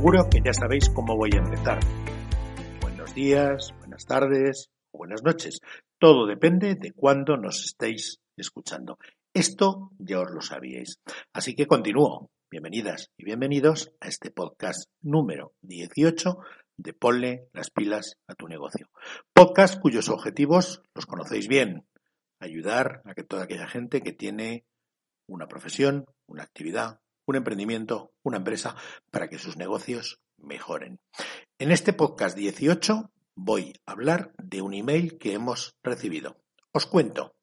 Seguro que ya sabéis cómo voy a empezar. Buenos días, buenas tardes buenas noches. Todo depende de cuándo nos estéis escuchando. Esto ya os lo sabíais. Así que continúo. Bienvenidas y bienvenidos a este podcast número 18 de Ponle las pilas a tu negocio. Podcast cuyos objetivos los conocéis bien. Ayudar a que toda aquella gente que tiene una profesión, una actividad, un emprendimiento, una empresa, para que sus negocios mejoren. En este podcast 18 voy a hablar de un email que hemos recibido. Os cuento.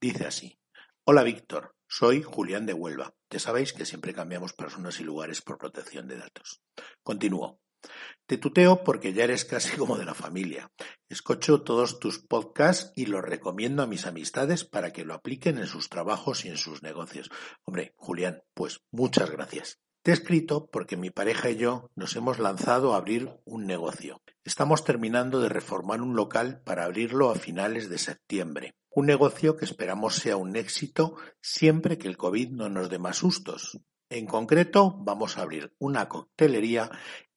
Dice así. Hola Víctor, soy Julián de Huelva. Ya sabéis que siempre cambiamos personas y lugares por protección de datos. Continúo. Te tuteo porque ya eres casi como de la familia. Escucho todos tus podcasts y los recomiendo a mis amistades para que lo apliquen en sus trabajos y en sus negocios. Hombre, Julián, pues muchas gracias. Te he escrito porque mi pareja y yo nos hemos lanzado a abrir un negocio. Estamos terminando de reformar un local para abrirlo a finales de septiembre. Un negocio que esperamos sea un éxito siempre que el COVID no nos dé más sustos. En concreto, vamos a abrir una coctelería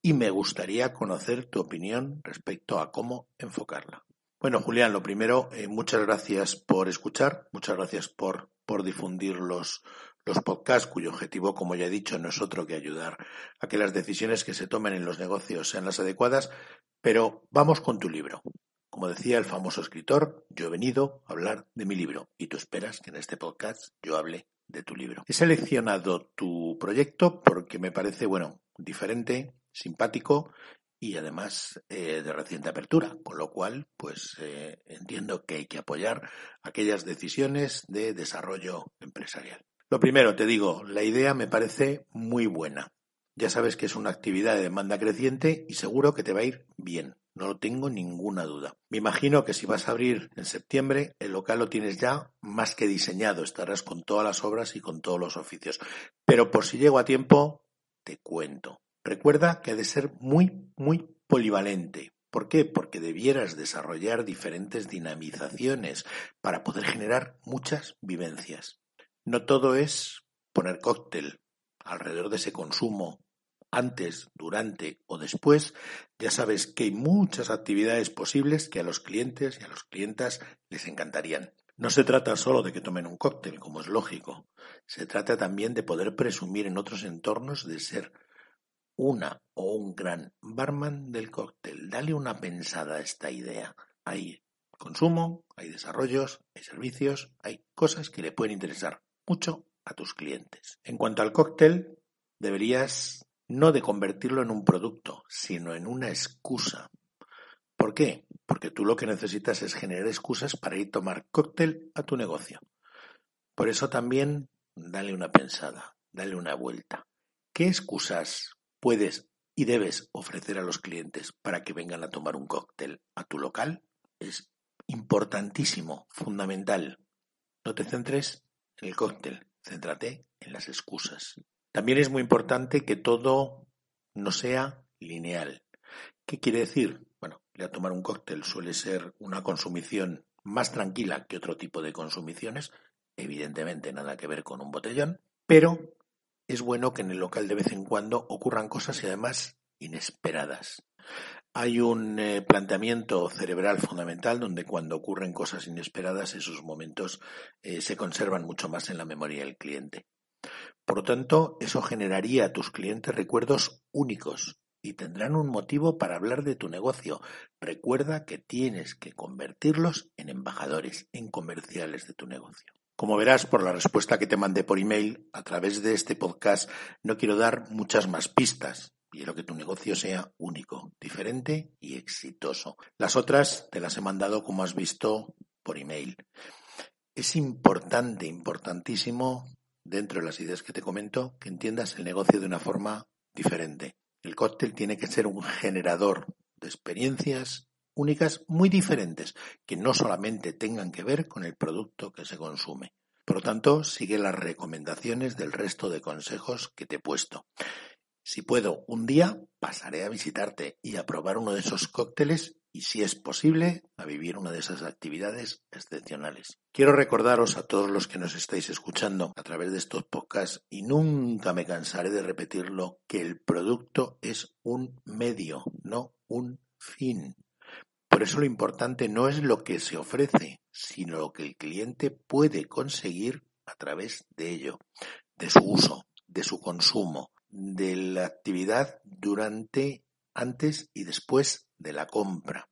y me gustaría conocer tu opinión respecto a cómo enfocarla. Bueno, Julián, lo primero, eh, muchas gracias por escuchar, muchas gracias por, por difundir los, los podcasts, cuyo objetivo, como ya he dicho, no es otro que ayudar a que las decisiones que se tomen en los negocios sean las adecuadas, pero vamos con tu libro. Como decía el famoso escritor, yo he venido a hablar de mi libro y tú esperas que en este podcast yo hable de tu libro. He seleccionado tu proyecto porque me parece, bueno, diferente, simpático y además eh, de reciente apertura, con lo cual, pues eh, entiendo que hay que apoyar aquellas decisiones de desarrollo empresarial. Lo primero, te digo, la idea me parece muy buena. Ya sabes que es una actividad de demanda creciente y seguro que te va a ir bien. No lo tengo ninguna duda. Me imagino que si vas a abrir en septiembre, el local lo tienes ya más que diseñado. Estarás con todas las obras y con todos los oficios. Pero por si llego a tiempo, te cuento. Recuerda que ha de ser muy, muy polivalente. ¿Por qué? Porque debieras desarrollar diferentes dinamizaciones para poder generar muchas vivencias. No todo es poner cóctel alrededor de ese consumo antes, durante o después, ya sabes que hay muchas actividades posibles que a los clientes y a los clientas les encantarían. No se trata solo de que tomen un cóctel, como es lógico, se trata también de poder presumir en otros entornos de ser una o un gran barman del cóctel. Dale una pensada a esta idea. Hay consumo, hay desarrollos, hay servicios, hay cosas que le pueden interesar mucho a tus clientes. En cuanto al cóctel, deberías no de convertirlo en un producto, sino en una excusa. ¿Por qué? Porque tú lo que necesitas es generar excusas para ir a tomar cóctel a tu negocio. Por eso también dale una pensada, dale una vuelta. ¿Qué excusas puedes y debes ofrecer a los clientes para que vengan a tomar un cóctel a tu local es importantísimo, fundamental. No te centres en el cóctel, céntrate en las excusas. También es muy importante que todo no sea lineal. ¿Qué quiere decir? Bueno, ir a tomar un cóctel suele ser una consumición más tranquila que otro tipo de consumiciones, evidentemente nada que ver con un botellón, pero es bueno que en el local de vez en cuando ocurran cosas y además inesperadas. Hay un eh, planteamiento cerebral fundamental donde cuando ocurren cosas inesperadas esos momentos eh, se conservan mucho más en la memoria del cliente. Por lo tanto, eso generaría a tus clientes recuerdos únicos y tendrán un motivo para hablar de tu negocio. Recuerda que tienes que convertirlos en embajadores, en comerciales de tu negocio. Como verás por la respuesta que te mandé por email, a través de este podcast no quiero dar muchas más pistas. Quiero que tu negocio sea único, diferente y exitoso. Las otras te las he mandado, como has visto, por email. Es importante, importantísimo, dentro de las ideas que te comento, que entiendas el negocio de una forma diferente. El cóctel tiene que ser un generador de experiencias únicas muy diferentes, que no solamente tengan que ver con el producto que se consume. Por lo tanto, sigue las recomendaciones del resto de consejos que te he puesto. Si puedo, un día pasaré a visitarte y a probar uno de esos cócteles y, si es posible, a vivir una de esas actividades excepcionales. Quiero recordaros a todos los que nos estáis escuchando a través de estos podcasts y nunca me cansaré de repetirlo que el producto es un medio, no un fin. Por eso lo importante no es lo que se ofrece, sino lo que el cliente puede conseguir a través de ello, de su uso, de su consumo, de la actividad durante, antes y después de la compra.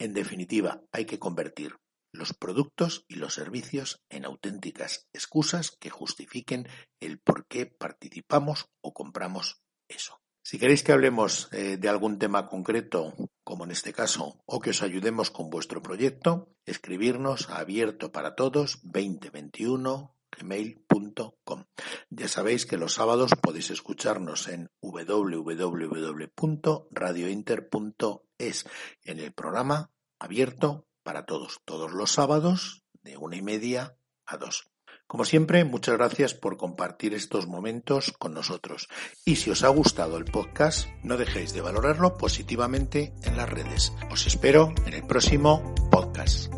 En definitiva, hay que convertir los productos y los servicios en auténticas excusas que justifiquen el por qué participamos o compramos eso. Si queréis que hablemos eh, de algún tema concreto, como en este caso, o que os ayudemos con vuestro proyecto, escribirnos a abierto para todos 2021 gmail.com. Ya sabéis que los sábados podéis escucharnos en www.radiointer.es en el programa abierto para todos, todos los sábados de una y media a dos. Como siempre, muchas gracias por compartir estos momentos con nosotros. Y si os ha gustado el podcast, no dejéis de valorarlo positivamente en las redes. Os espero en el próximo podcast.